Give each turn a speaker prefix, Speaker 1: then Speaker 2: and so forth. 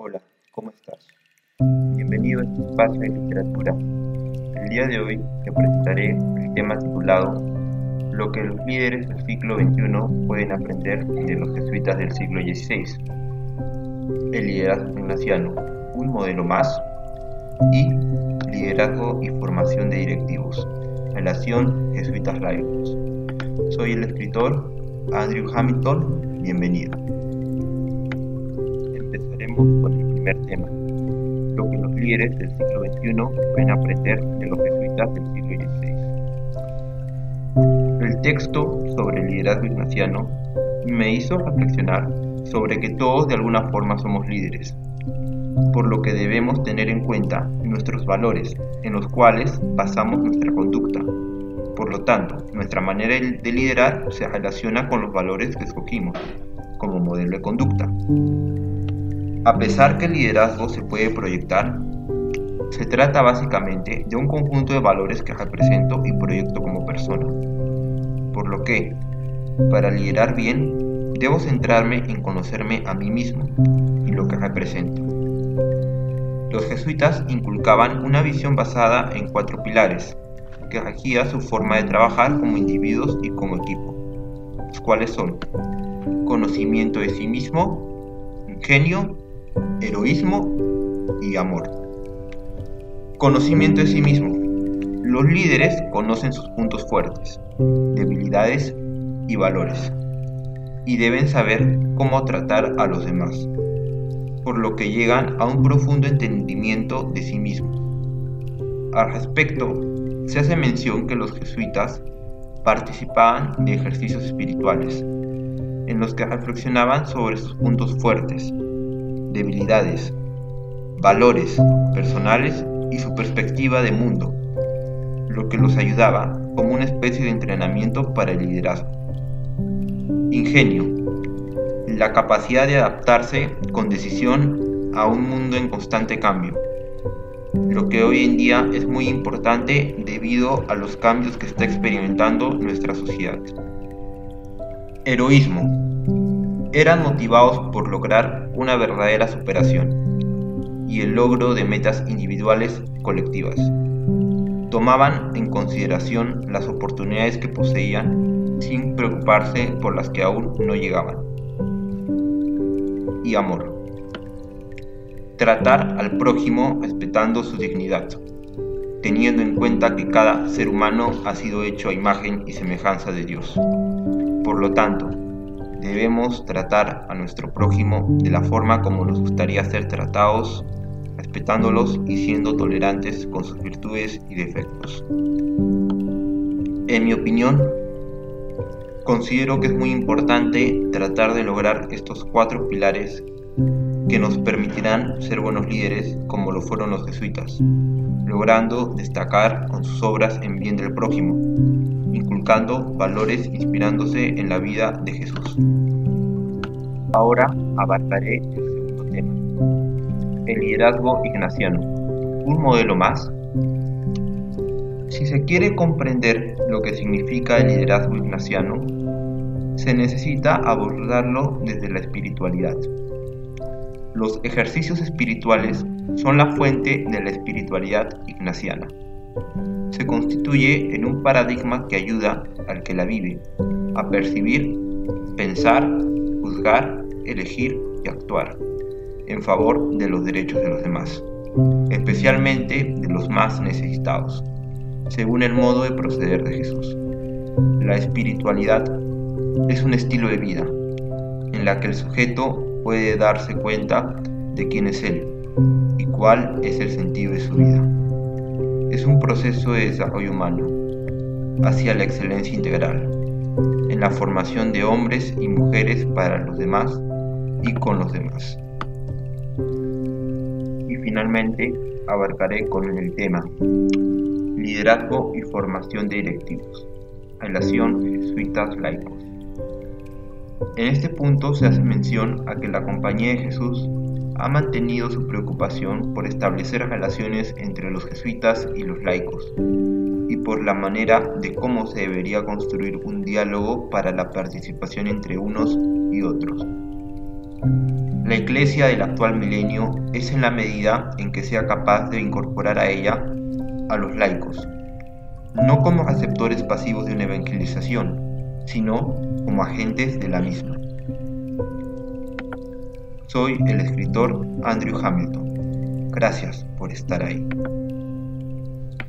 Speaker 1: Hola, ¿cómo estás? Bienvenido a este espacio de literatura. El día de hoy te presentaré el tema titulado Lo que los líderes del siglo XXI pueden aprender de los jesuitas del siglo XVI. El liderazgo ignaciano, un modelo más. Y liderazgo y formación de directivos. Relación jesuitas laicos. Soy el escritor Andrew Hamilton. Bienvenido con el primer tema, lo que los líderes del siglo XXI pueden aprender de los jesuitas del siglo XVI. El texto sobre el liderazgo ignaciano me hizo reflexionar sobre que todos de alguna forma somos líderes, por lo que debemos tener en cuenta nuestros valores en los cuales basamos nuestra conducta. Por lo tanto, nuestra manera de liderar se relaciona con los valores que escogimos como modelo de conducta. A pesar que el liderazgo se puede proyectar, se trata básicamente de un conjunto de valores que represento y proyecto como persona. Por lo que, para liderar bien, debo centrarme en conocerme a mí mismo y lo que represento. Los jesuitas inculcaban una visión basada en cuatro pilares, que regía su forma de trabajar como individuos y como equipo, los cuales son conocimiento de sí mismo, ingenio, heroísmo y amor. Conocimiento de sí mismo. Los líderes conocen sus puntos fuertes, debilidades y valores, y deben saber cómo tratar a los demás, por lo que llegan a un profundo entendimiento de sí mismos. Al respecto, se hace mención que los jesuitas participaban de ejercicios espirituales, en los que reflexionaban sobre sus puntos fuertes, debilidades, valores personales y su perspectiva de mundo, lo que los ayudaba como una especie de entrenamiento para el liderazgo. Ingenio, la capacidad de adaptarse con decisión a un mundo en constante cambio, lo que hoy en día es muy importante debido a los cambios que está experimentando nuestra sociedad. Heroísmo, eran motivados por lograr una verdadera superación y el logro de metas individuales colectivas. Tomaban en consideración las oportunidades que poseían sin preocuparse por las que aún no llegaban. Y amor. Tratar al prójimo respetando su dignidad, teniendo en cuenta que cada ser humano ha sido hecho a imagen y semejanza de Dios. Por lo tanto, debemos tratar a nuestro prójimo de la forma como nos gustaría ser tratados, respetándolos y siendo tolerantes con sus virtudes y defectos. En mi opinión, considero que es muy importante tratar de lograr estos cuatro pilares que nos permitirán ser buenos líderes como lo fueron los jesuitas, logrando destacar con sus obras en bien del prójimo, inculcando valores inspirándose en la vida de Jesús. Ahora abarcaré el segundo tema, el liderazgo ignaciano, un modelo más. Si se quiere comprender lo que significa el liderazgo ignaciano, se necesita abordarlo desde la espiritualidad. Los ejercicios espirituales son la fuente de la espiritualidad ignaciana se constituye en un paradigma que ayuda al que la vive a percibir, pensar, juzgar, elegir y actuar en favor de los derechos de los demás, especialmente de los más necesitados, según el modo de proceder de Jesús. La espiritualidad es un estilo de vida en la que el sujeto puede darse cuenta de quién es él y cuál es el sentido de su vida es un proceso de desarrollo humano hacia la excelencia integral, en la formación de hombres y mujeres para los demás y con los demás. Y finalmente abarcaré con el tema liderazgo y formación de directivos, relación jesuitas laicos. En este punto se hace mención a que la Compañía de Jesús ha mantenido su preocupación por establecer relaciones entre los jesuitas y los laicos, y por la manera de cómo se debería construir un diálogo para la participación entre unos y otros. La iglesia del actual milenio es en la medida en que sea capaz de incorporar a ella a los laicos, no como receptores pasivos de una evangelización, sino como agentes de la misma. Soy el escritor Andrew Hamilton. Gracias por estar ahí.